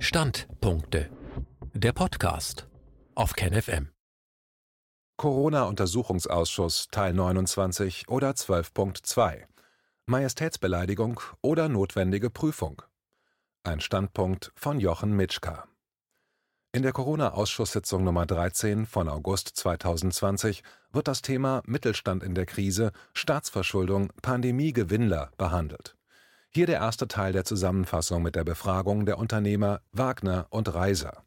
Standpunkte. Der Podcast auf KenFM. Corona-Untersuchungsausschuss Teil 29 oder 12.2. Majestätsbeleidigung oder notwendige Prüfung. Ein Standpunkt von Jochen Mitschka. In der Corona-Ausschusssitzung Nummer 13 von August 2020 wird das Thema Mittelstand in der Krise, Staatsverschuldung, Pandemie-Gewinnler behandelt. Hier der erste Teil der Zusammenfassung mit der Befragung der Unternehmer Wagner und Reiser.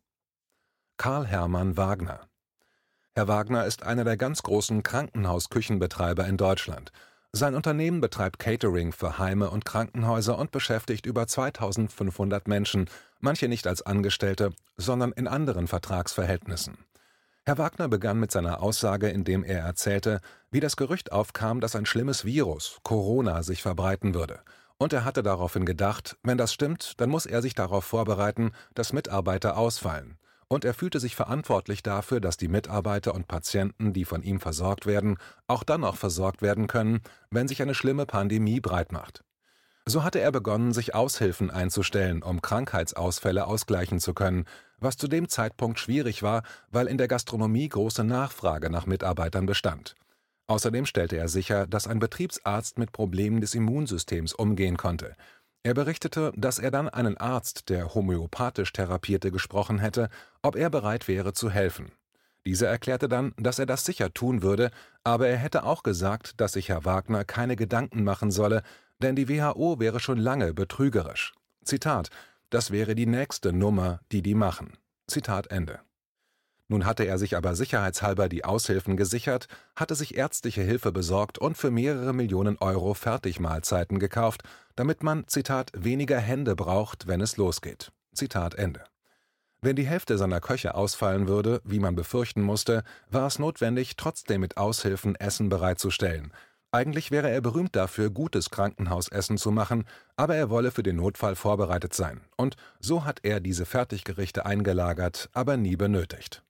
Karl Hermann Wagner Herr Wagner ist einer der ganz großen Krankenhausküchenbetreiber in Deutschland. Sein Unternehmen betreibt Catering für Heime und Krankenhäuser und beschäftigt über 2500 Menschen, manche nicht als Angestellte, sondern in anderen Vertragsverhältnissen. Herr Wagner begann mit seiner Aussage, indem er erzählte, wie das Gerücht aufkam, dass ein schlimmes Virus, Corona, sich verbreiten würde. Und er hatte daraufhin gedacht, wenn das stimmt, dann muss er sich darauf vorbereiten, dass Mitarbeiter ausfallen. Und er fühlte sich verantwortlich dafür, dass die Mitarbeiter und Patienten, die von ihm versorgt werden, auch dann noch versorgt werden können, wenn sich eine schlimme Pandemie breitmacht. So hatte er begonnen, sich Aushilfen einzustellen, um Krankheitsausfälle ausgleichen zu können, was zu dem Zeitpunkt schwierig war, weil in der Gastronomie große Nachfrage nach Mitarbeitern bestand. Außerdem stellte er sicher, dass ein Betriebsarzt mit Problemen des Immunsystems umgehen konnte. Er berichtete, dass er dann einen Arzt, der homöopathisch therapierte, gesprochen hätte, ob er bereit wäre zu helfen. Dieser erklärte dann, dass er das sicher tun würde, aber er hätte auch gesagt, dass sich Herr Wagner keine Gedanken machen solle, denn die WHO wäre schon lange betrügerisch. Zitat: Das wäre die nächste Nummer, die die machen. Zitat Ende. Nun hatte er sich aber sicherheitshalber die Aushilfen gesichert, hatte sich ärztliche Hilfe besorgt und für mehrere Millionen Euro Fertigmahlzeiten gekauft, damit man, Zitat, weniger Hände braucht, wenn es losgeht. Zitat Ende. Wenn die Hälfte seiner Köche ausfallen würde, wie man befürchten musste, war es notwendig, trotzdem mit Aushilfen Essen bereitzustellen. Eigentlich wäre er berühmt dafür, gutes Krankenhausessen zu machen, aber er wolle für den Notfall vorbereitet sein. Und so hat er diese Fertiggerichte eingelagert, aber nie benötigt.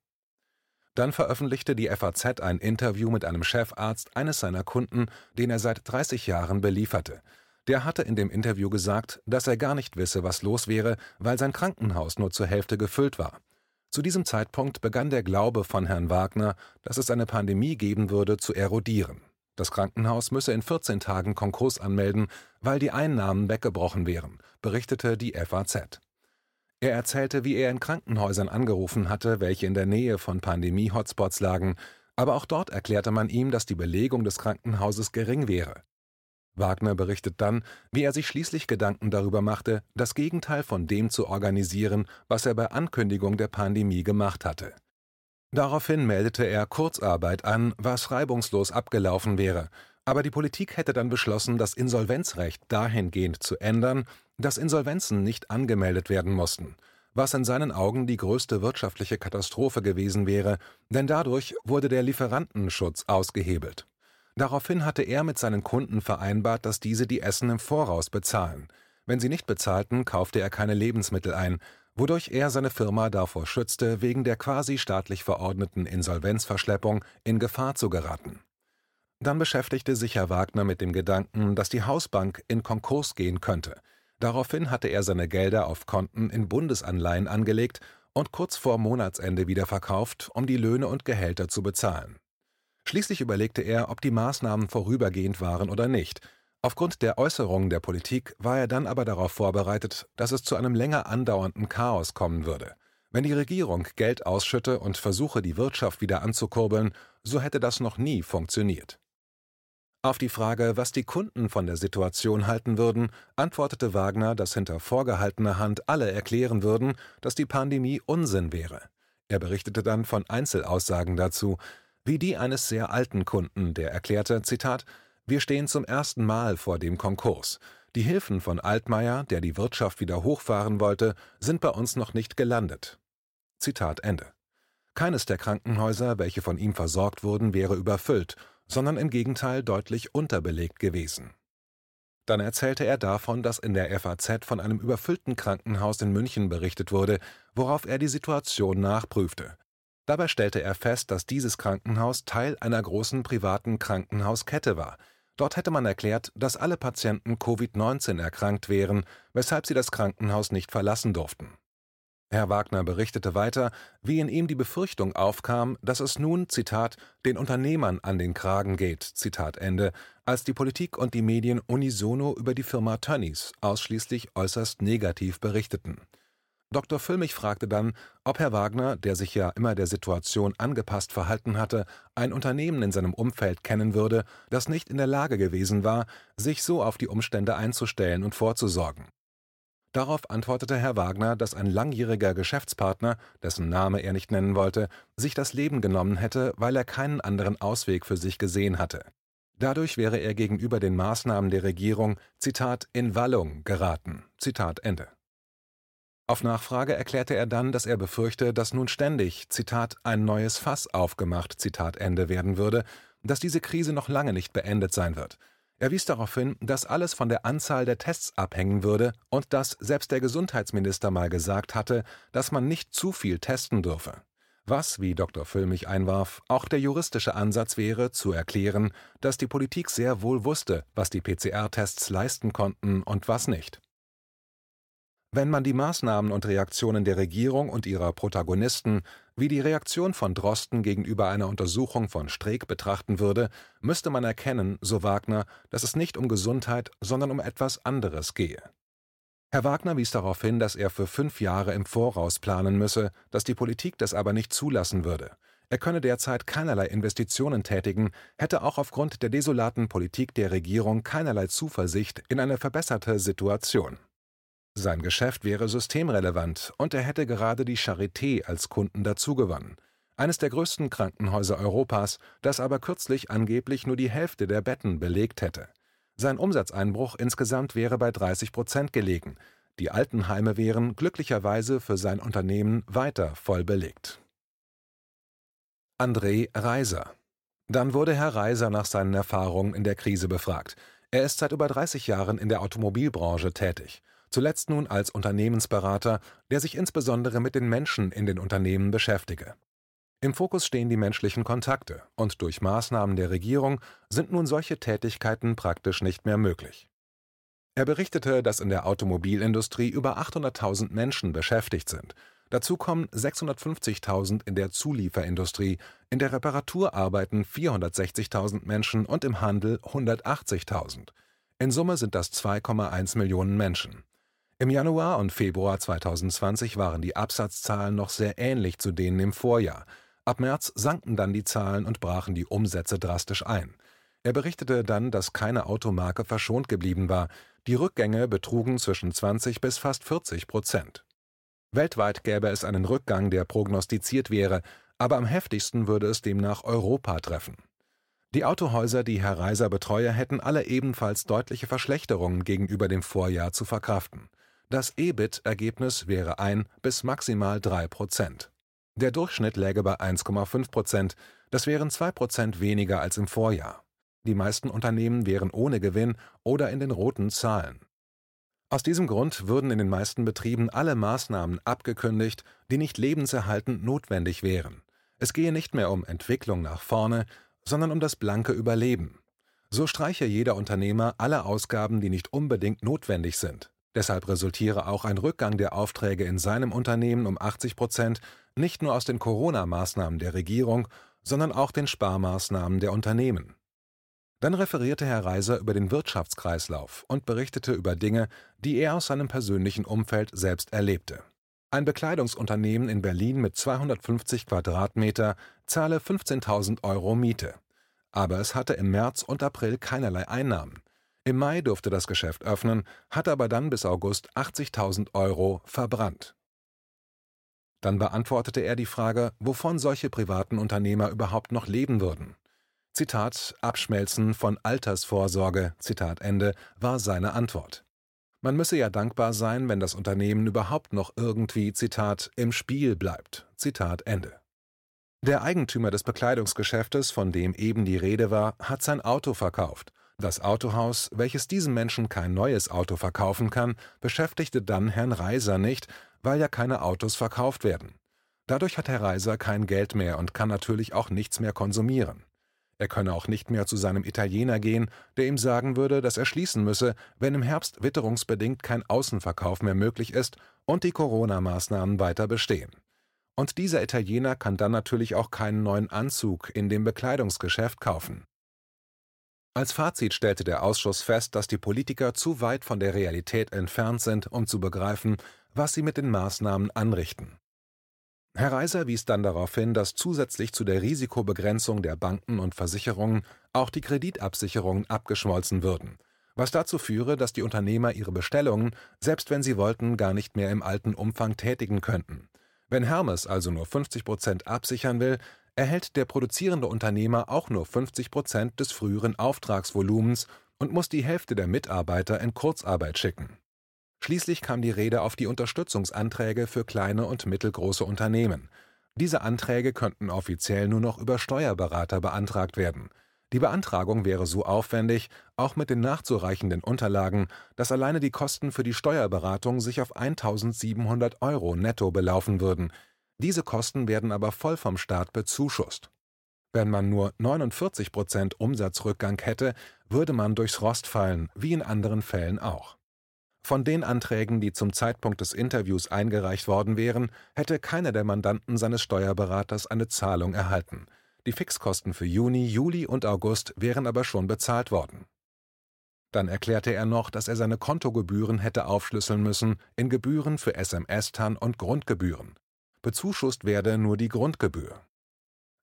Dann veröffentlichte die FAZ ein Interview mit einem Chefarzt eines seiner Kunden, den er seit 30 Jahren belieferte. Der hatte in dem Interview gesagt, dass er gar nicht wisse, was los wäre, weil sein Krankenhaus nur zur Hälfte gefüllt war. Zu diesem Zeitpunkt begann der Glaube von Herrn Wagner, dass es eine Pandemie geben würde, zu erodieren. Das Krankenhaus müsse in 14 Tagen Konkurs anmelden, weil die Einnahmen weggebrochen wären, berichtete die FAZ. Er erzählte, wie er in Krankenhäusern angerufen hatte, welche in der Nähe von Pandemie-Hotspots lagen, aber auch dort erklärte man ihm, dass die Belegung des Krankenhauses gering wäre. Wagner berichtet dann, wie er sich schließlich Gedanken darüber machte, das Gegenteil von dem zu organisieren, was er bei Ankündigung der Pandemie gemacht hatte. Daraufhin meldete er Kurzarbeit an, was reibungslos abgelaufen wäre, aber die Politik hätte dann beschlossen, das Insolvenzrecht dahingehend zu ändern, dass Insolvenzen nicht angemeldet werden mussten, was in seinen Augen die größte wirtschaftliche Katastrophe gewesen wäre, denn dadurch wurde der Lieferantenschutz ausgehebelt. Daraufhin hatte er mit seinen Kunden vereinbart, dass diese die Essen im Voraus bezahlen. Wenn sie nicht bezahlten, kaufte er keine Lebensmittel ein, wodurch er seine Firma davor schützte, wegen der quasi staatlich verordneten Insolvenzverschleppung in Gefahr zu geraten. Dann beschäftigte sich Herr Wagner mit dem Gedanken, dass die Hausbank in Konkurs gehen könnte. Daraufhin hatte er seine Gelder auf Konten in Bundesanleihen angelegt und kurz vor Monatsende wieder verkauft, um die Löhne und Gehälter zu bezahlen. Schließlich überlegte er, ob die Maßnahmen vorübergehend waren oder nicht. Aufgrund der Äußerungen der Politik war er dann aber darauf vorbereitet, dass es zu einem länger andauernden Chaos kommen würde. Wenn die Regierung Geld ausschütte und versuche, die Wirtschaft wieder anzukurbeln, so hätte das noch nie funktioniert. Auf die Frage, was die Kunden von der Situation halten würden, antwortete Wagner, dass hinter vorgehaltener Hand alle erklären würden, dass die Pandemie Unsinn wäre. Er berichtete dann von Einzelaussagen dazu, wie die eines sehr alten Kunden, der erklärte, Zitat, wir stehen zum ersten Mal vor dem Konkurs. Die Hilfen von Altmaier, der die Wirtschaft wieder hochfahren wollte, sind bei uns noch nicht gelandet. Zitat Ende. Keines der Krankenhäuser, welche von ihm versorgt wurden, wäre überfüllt, sondern im Gegenteil deutlich unterbelegt gewesen. Dann erzählte er davon, dass in der FAZ von einem überfüllten Krankenhaus in München berichtet wurde, worauf er die Situation nachprüfte. Dabei stellte er fest, dass dieses Krankenhaus Teil einer großen privaten Krankenhauskette war. Dort hätte man erklärt, dass alle Patienten Covid-19 erkrankt wären, weshalb sie das Krankenhaus nicht verlassen durften. Herr Wagner berichtete weiter, wie in ihm die Befürchtung aufkam, dass es nun, Zitat, den Unternehmern an den Kragen geht, Zitat Ende, als die Politik und die Medien unisono über die Firma Tönnies ausschließlich äußerst negativ berichteten. Dr. Füllmich fragte dann, ob Herr Wagner, der sich ja immer der Situation angepasst verhalten hatte, ein Unternehmen in seinem Umfeld kennen würde, das nicht in der Lage gewesen war, sich so auf die Umstände einzustellen und vorzusorgen. Darauf antwortete Herr Wagner, dass ein langjähriger Geschäftspartner, dessen Name er nicht nennen wollte, sich das Leben genommen hätte, weil er keinen anderen Ausweg für sich gesehen hatte. Dadurch wäre er gegenüber den Maßnahmen der Regierung Zitat in Wallung geraten. Zitat Ende. Auf Nachfrage erklärte er dann, dass er befürchte, dass nun ständig Zitat ein neues Fass aufgemacht Zitat Ende werden würde, dass diese Krise noch lange nicht beendet sein wird. Er wies darauf hin, dass alles von der Anzahl der Tests abhängen würde und dass selbst der Gesundheitsminister mal gesagt hatte, dass man nicht zu viel testen dürfe. Was, wie Dr. Füllmich einwarf, auch der juristische Ansatz wäre, zu erklären, dass die Politik sehr wohl wusste, was die PCR-Tests leisten konnten und was nicht. Wenn man die Maßnahmen und Reaktionen der Regierung und ihrer Protagonisten wie die Reaktion von Drosten gegenüber einer Untersuchung von Streeck betrachten würde, müsste man erkennen, so Wagner, dass es nicht um Gesundheit, sondern um etwas anderes gehe. Herr Wagner wies darauf hin, dass er für fünf Jahre im Voraus planen müsse, dass die Politik das aber nicht zulassen würde. Er könne derzeit keinerlei Investitionen tätigen, hätte auch aufgrund der desolaten Politik der Regierung keinerlei Zuversicht in eine verbesserte Situation. Sein Geschäft wäre systemrelevant und er hätte gerade die Charité als Kunden dazugewonnen, eines der größten Krankenhäuser Europas, das aber kürzlich angeblich nur die Hälfte der Betten belegt hätte. Sein Umsatzeinbruch insgesamt wäre bei 30 Prozent gelegen. Die Altenheime wären glücklicherweise für sein Unternehmen weiter voll belegt. André Reiser Dann wurde Herr Reiser nach seinen Erfahrungen in der Krise befragt. Er ist seit über 30 Jahren in der Automobilbranche tätig zuletzt nun als Unternehmensberater, der sich insbesondere mit den Menschen in den Unternehmen beschäftige. Im Fokus stehen die menschlichen Kontakte, und durch Maßnahmen der Regierung sind nun solche Tätigkeiten praktisch nicht mehr möglich. Er berichtete, dass in der Automobilindustrie über 800.000 Menschen beschäftigt sind. Dazu kommen 650.000 in der Zulieferindustrie, in der Reparatur arbeiten 460.000 Menschen und im Handel 180.000. In Summe sind das 2,1 Millionen Menschen. Im Januar und Februar 2020 waren die Absatzzahlen noch sehr ähnlich zu denen im Vorjahr. Ab März sanken dann die Zahlen und brachen die Umsätze drastisch ein. Er berichtete dann, dass keine Automarke verschont geblieben war. Die Rückgänge betrugen zwischen 20 bis fast 40 Prozent. Weltweit gäbe es einen Rückgang, der prognostiziert wäre, aber am heftigsten würde es demnach Europa treffen. Die Autohäuser, die Herr Reiser betreue, hätten alle ebenfalls deutliche Verschlechterungen gegenüber dem Vorjahr zu verkraften. Das EBIT-Ergebnis wäre ein bis maximal drei Prozent. Der Durchschnitt läge bei 1,5 Prozent, das wären zwei Prozent weniger als im Vorjahr. Die meisten Unternehmen wären ohne Gewinn oder in den roten Zahlen. Aus diesem Grund würden in den meisten Betrieben alle Maßnahmen abgekündigt, die nicht lebenserhaltend notwendig wären. Es gehe nicht mehr um Entwicklung nach vorne, sondern um das blanke Überleben. So streiche jeder Unternehmer alle Ausgaben, die nicht unbedingt notwendig sind. Deshalb resultiere auch ein Rückgang der Aufträge in seinem Unternehmen um 80 Prozent nicht nur aus den Corona-Maßnahmen der Regierung, sondern auch den Sparmaßnahmen der Unternehmen. Dann referierte Herr Reiser über den Wirtschaftskreislauf und berichtete über Dinge, die er aus seinem persönlichen Umfeld selbst erlebte. Ein Bekleidungsunternehmen in Berlin mit 250 Quadratmeter zahle 15.000 Euro Miete. Aber es hatte im März und April keinerlei Einnahmen. Im Mai durfte das Geschäft öffnen, hatte aber dann bis August 80.000 Euro verbrannt. Dann beantwortete er die Frage, wovon solche privaten Unternehmer überhaupt noch leben würden. Zitat Abschmelzen von Altersvorsorge, Zitat Ende, war seine Antwort. Man müsse ja dankbar sein, wenn das Unternehmen überhaupt noch irgendwie, Zitat, im Spiel bleibt, Zitat Ende. Der Eigentümer des Bekleidungsgeschäftes, von dem eben die Rede war, hat sein Auto verkauft das Autohaus, welches diesem Menschen kein neues Auto verkaufen kann, beschäftigte dann Herrn Reiser nicht, weil ja keine Autos verkauft werden. Dadurch hat Herr Reiser kein Geld mehr und kann natürlich auch nichts mehr konsumieren. Er könne auch nicht mehr zu seinem Italiener gehen, der ihm sagen würde, dass er schließen müsse, wenn im Herbst witterungsbedingt kein Außenverkauf mehr möglich ist und die Corona-Maßnahmen weiter bestehen. Und dieser Italiener kann dann natürlich auch keinen neuen Anzug in dem Bekleidungsgeschäft kaufen. Als Fazit stellte der Ausschuss fest, dass die Politiker zu weit von der Realität entfernt sind, um zu begreifen, was sie mit den Maßnahmen anrichten. Herr Reiser wies dann darauf hin, dass zusätzlich zu der Risikobegrenzung der Banken und Versicherungen auch die Kreditabsicherungen abgeschmolzen würden, was dazu führe, dass die Unternehmer ihre Bestellungen, selbst wenn sie wollten, gar nicht mehr im alten Umfang tätigen könnten. Wenn Hermes also nur 50 Prozent absichern will, erhält der produzierende Unternehmer auch nur 50 Prozent des früheren Auftragsvolumens und muss die Hälfte der Mitarbeiter in Kurzarbeit schicken. Schließlich kam die Rede auf die Unterstützungsanträge für kleine und mittelgroße Unternehmen. Diese Anträge könnten offiziell nur noch über Steuerberater beantragt werden. Die Beantragung wäre so aufwendig, auch mit den nachzureichenden Unterlagen, dass alleine die Kosten für die Steuerberatung sich auf 1700 Euro netto belaufen würden. Diese Kosten werden aber voll vom Staat bezuschusst. Wenn man nur 49 Prozent Umsatzrückgang hätte, würde man durchs Rost fallen, wie in anderen Fällen auch. Von den Anträgen, die zum Zeitpunkt des Interviews eingereicht worden wären, hätte keiner der Mandanten seines Steuerberaters eine Zahlung erhalten. Die Fixkosten für Juni, Juli und August wären aber schon bezahlt worden. Dann erklärte er noch, dass er seine Kontogebühren hätte aufschlüsseln müssen in Gebühren für SMS-TAN und Grundgebühren. Bezuschusst werde nur die Grundgebühr.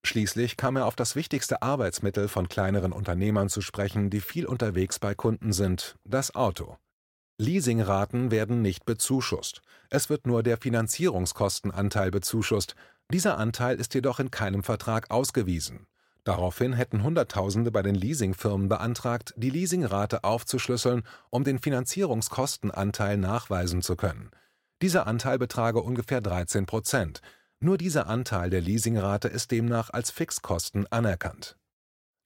Schließlich kam er auf das wichtigste Arbeitsmittel von kleineren Unternehmern zu sprechen, die viel unterwegs bei Kunden sind, das Auto. Leasingraten werden nicht bezuschusst. Es wird nur der Finanzierungskostenanteil bezuschusst. Dieser Anteil ist jedoch in keinem Vertrag ausgewiesen. Daraufhin hätten Hunderttausende bei den Leasingfirmen beantragt, die Leasingrate aufzuschlüsseln, um den Finanzierungskostenanteil nachweisen zu können. Dieser Anteil betrage ungefähr 13 Prozent. Nur dieser Anteil der Leasingrate ist demnach als Fixkosten anerkannt.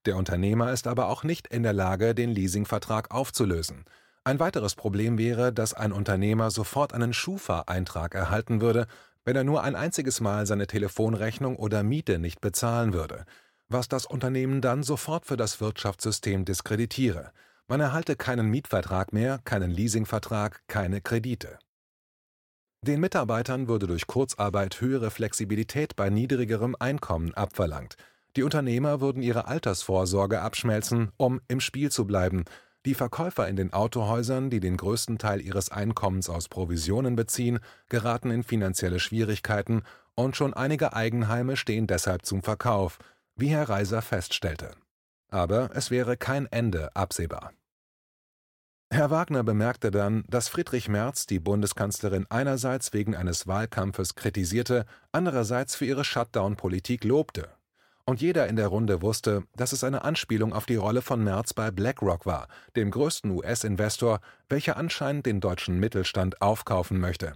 Der Unternehmer ist aber auch nicht in der Lage, den Leasingvertrag aufzulösen. Ein weiteres Problem wäre, dass ein Unternehmer sofort einen Schufa-Eintrag erhalten würde, wenn er nur ein einziges Mal seine Telefonrechnung oder Miete nicht bezahlen würde, was das Unternehmen dann sofort für das Wirtschaftssystem diskreditiere. Man erhalte keinen Mietvertrag mehr, keinen Leasingvertrag, keine Kredite. Den Mitarbeitern würde durch Kurzarbeit höhere Flexibilität bei niedrigerem Einkommen abverlangt. Die Unternehmer würden ihre Altersvorsorge abschmelzen, um im Spiel zu bleiben, die Verkäufer in den Autohäusern, die den größten Teil ihres Einkommens aus Provisionen beziehen, geraten in finanzielle Schwierigkeiten und schon einige Eigenheime stehen deshalb zum Verkauf, wie Herr Reiser feststellte. Aber es wäre kein Ende absehbar. Herr Wagner bemerkte dann, dass Friedrich Merz die Bundeskanzlerin einerseits wegen eines Wahlkampfes kritisierte, andererseits für ihre Shutdown-Politik lobte und jeder in der Runde wusste, dass es eine Anspielung auf die Rolle von Merz bei BlackRock war, dem größten US-Investor, welcher anscheinend den deutschen Mittelstand aufkaufen möchte.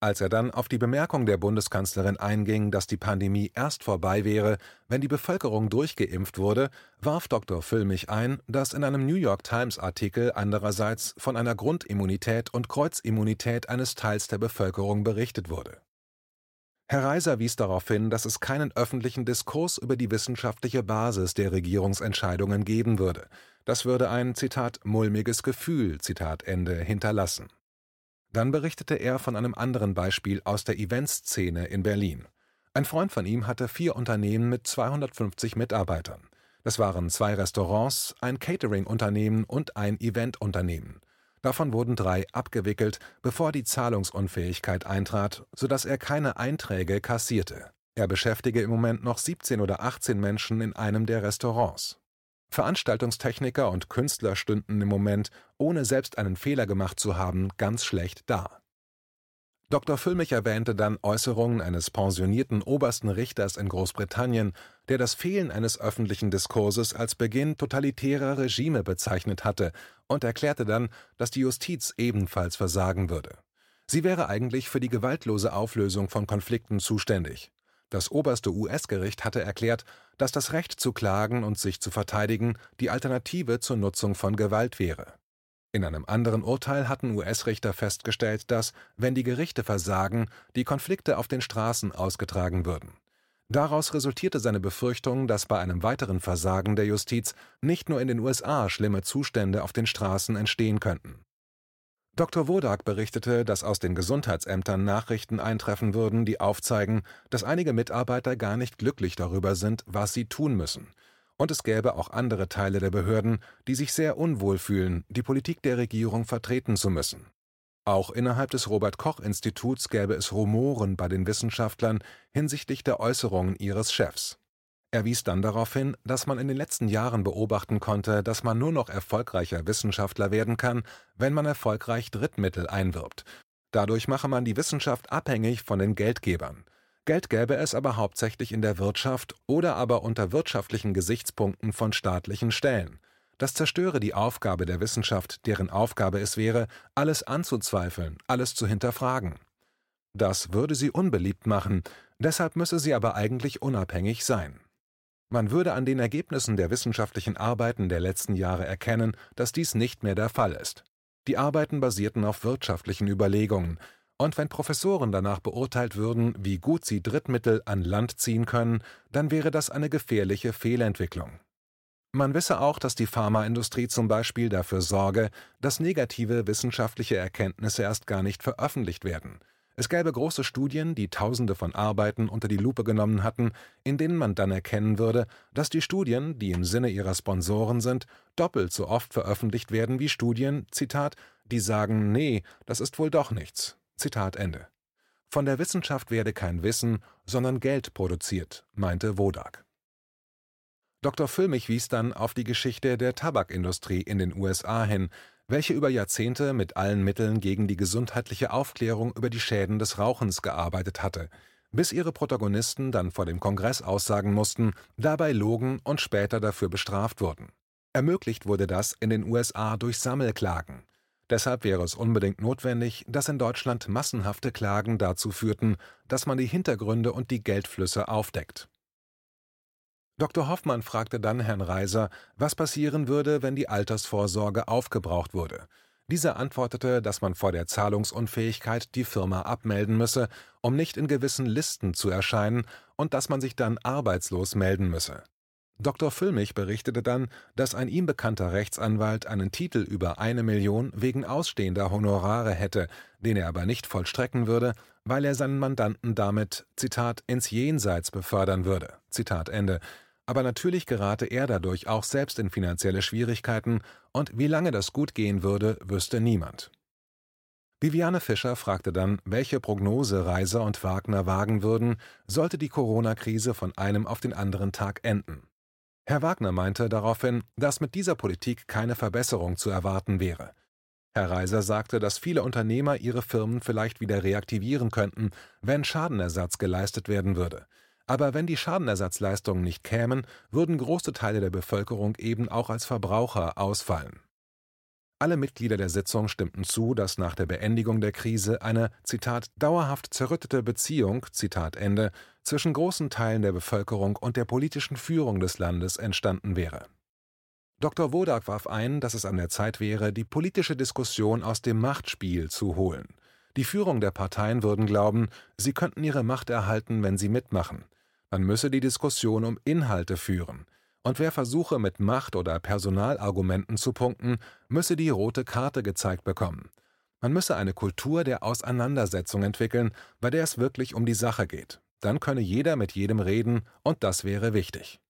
Als er dann auf die Bemerkung der Bundeskanzlerin einging, dass die Pandemie erst vorbei wäre, wenn die Bevölkerung durchgeimpft wurde, warf Dr. Füllmich ein, dass in einem New York Times Artikel andererseits von einer Grundimmunität und Kreuzimmunität eines Teils der Bevölkerung berichtet wurde. Herr Reiser wies darauf hin, dass es keinen öffentlichen Diskurs über die wissenschaftliche Basis der Regierungsentscheidungen geben würde. Das würde ein Zitat mulmiges Gefühl Zitat Ende hinterlassen. Dann berichtete er von einem anderen Beispiel aus der Eventszene in Berlin. Ein Freund von ihm hatte vier Unternehmen mit 250 Mitarbeitern. Das waren zwei Restaurants, ein Catering-Unternehmen und ein Event-Unternehmen. Davon wurden drei abgewickelt, bevor die Zahlungsunfähigkeit eintrat, sodass er keine Einträge kassierte. Er beschäftige im Moment noch 17 oder 18 Menschen in einem der Restaurants. Veranstaltungstechniker und Künstler stünden im Moment, ohne selbst einen Fehler gemacht zu haben, ganz schlecht da. Dr. Füllmich erwähnte dann Äußerungen eines pensionierten obersten Richters in Großbritannien, der das Fehlen eines öffentlichen Diskurses als Beginn totalitärer Regime bezeichnet hatte und erklärte dann, dass die Justiz ebenfalls versagen würde. Sie wäre eigentlich für die gewaltlose Auflösung von Konflikten zuständig. Das oberste US-Gericht hatte erklärt, dass das Recht zu klagen und sich zu verteidigen die Alternative zur Nutzung von Gewalt wäre. In einem anderen Urteil hatten US-Richter festgestellt, dass, wenn die Gerichte versagen, die Konflikte auf den Straßen ausgetragen würden. Daraus resultierte seine Befürchtung, dass bei einem weiteren Versagen der Justiz nicht nur in den USA schlimme Zustände auf den Straßen entstehen könnten. Dr. Wodak berichtete, dass aus den Gesundheitsämtern Nachrichten eintreffen würden, die aufzeigen, dass einige Mitarbeiter gar nicht glücklich darüber sind, was sie tun müssen. Und es gäbe auch andere Teile der Behörden, die sich sehr unwohl fühlen, die Politik der Regierung vertreten zu müssen. Auch innerhalb des Robert Koch Instituts gäbe es Rumoren bei den Wissenschaftlern hinsichtlich der Äußerungen ihres Chefs. Er wies dann darauf hin, dass man in den letzten Jahren beobachten konnte, dass man nur noch erfolgreicher Wissenschaftler werden kann, wenn man erfolgreich Drittmittel einwirbt. Dadurch mache man die Wissenschaft abhängig von den Geldgebern. Geld gäbe es aber hauptsächlich in der Wirtschaft oder aber unter wirtschaftlichen Gesichtspunkten von staatlichen Stellen. Das zerstöre die Aufgabe der Wissenschaft, deren Aufgabe es wäre, alles anzuzweifeln, alles zu hinterfragen. Das würde sie unbeliebt machen, deshalb müsse sie aber eigentlich unabhängig sein. Man würde an den Ergebnissen der wissenschaftlichen Arbeiten der letzten Jahre erkennen, dass dies nicht mehr der Fall ist. Die Arbeiten basierten auf wirtschaftlichen Überlegungen, und wenn Professoren danach beurteilt würden, wie gut sie Drittmittel an Land ziehen können, dann wäre das eine gefährliche Fehlentwicklung. Man wisse auch, dass die Pharmaindustrie zum Beispiel dafür sorge, dass negative wissenschaftliche Erkenntnisse erst gar nicht veröffentlicht werden – es gäbe große Studien, die Tausende von Arbeiten unter die Lupe genommen hatten, in denen man dann erkennen würde, dass die Studien, die im Sinne ihrer Sponsoren sind, doppelt so oft veröffentlicht werden wie Studien, Zitat, die sagen, nee, das ist wohl doch nichts. Zitat Ende. Von der Wissenschaft werde kein Wissen, sondern Geld produziert, meinte Wodak. Dr. Füllmich wies dann auf die Geschichte der Tabakindustrie in den USA hin, welche über Jahrzehnte mit allen Mitteln gegen die gesundheitliche Aufklärung über die Schäden des Rauchens gearbeitet hatte, bis ihre Protagonisten dann vor dem Kongress aussagen mussten, dabei logen und später dafür bestraft wurden. Ermöglicht wurde das in den USA durch Sammelklagen. Deshalb wäre es unbedingt notwendig, dass in Deutschland massenhafte Klagen dazu führten, dass man die Hintergründe und die Geldflüsse aufdeckt Dr. Hoffmann fragte dann Herrn Reiser, was passieren würde, wenn die Altersvorsorge aufgebraucht wurde. Dieser antwortete, dass man vor der Zahlungsunfähigkeit die Firma abmelden müsse, um nicht in gewissen Listen zu erscheinen, und dass man sich dann arbeitslos melden müsse. Dr. Füllmich berichtete dann, dass ein ihm bekannter Rechtsanwalt einen Titel über eine Million wegen ausstehender Honorare hätte, den er aber nicht vollstrecken würde, weil er seinen Mandanten damit, Zitat, ins Jenseits befördern würde. Zitat Ende aber natürlich gerate er dadurch auch selbst in finanzielle Schwierigkeiten, und wie lange das gut gehen würde, wüsste niemand. Viviane Fischer fragte dann, welche Prognose Reiser und Wagner wagen würden, sollte die Corona-Krise von einem auf den anderen Tag enden. Herr Wagner meinte daraufhin, dass mit dieser Politik keine Verbesserung zu erwarten wäre. Herr Reiser sagte, dass viele Unternehmer ihre Firmen vielleicht wieder reaktivieren könnten, wenn Schadenersatz geleistet werden würde. Aber wenn die Schadenersatzleistungen nicht kämen, würden große Teile der Bevölkerung eben auch als Verbraucher ausfallen. Alle Mitglieder der Sitzung stimmten zu, dass nach der Beendigung der Krise eine Zitat dauerhaft zerrüttete Beziehung Zitat Ende zwischen großen Teilen der Bevölkerung und der politischen Führung des Landes entstanden wäre. Dr. Wodak warf ein, dass es an der Zeit wäre, die politische Diskussion aus dem Machtspiel zu holen. Die Führung der Parteien würden glauben, sie könnten ihre Macht erhalten, wenn sie mitmachen. Man müsse die Diskussion um Inhalte führen, und wer versuche, mit Macht oder Personalargumenten zu punkten, müsse die rote Karte gezeigt bekommen. Man müsse eine Kultur der Auseinandersetzung entwickeln, bei der es wirklich um die Sache geht. Dann könne jeder mit jedem reden, und das wäre wichtig.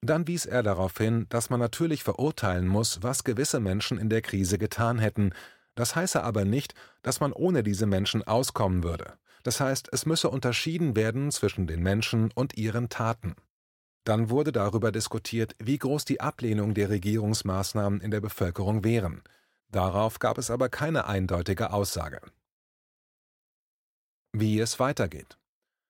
Dann wies er darauf hin, dass man natürlich verurteilen muss, was gewisse Menschen in der Krise getan hätten, das heiße aber nicht, dass man ohne diese Menschen auskommen würde. Das heißt, es müsse unterschieden werden zwischen den Menschen und ihren Taten. Dann wurde darüber diskutiert, wie groß die Ablehnung der Regierungsmaßnahmen in der Bevölkerung wären. Darauf gab es aber keine eindeutige Aussage. Wie es weitergeht.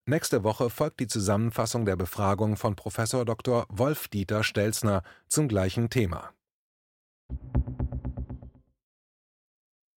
Nächste Woche folgt die Zusammenfassung der Befragung von Prof. Dr. Wolf-Dieter Stelzner zum gleichen Thema.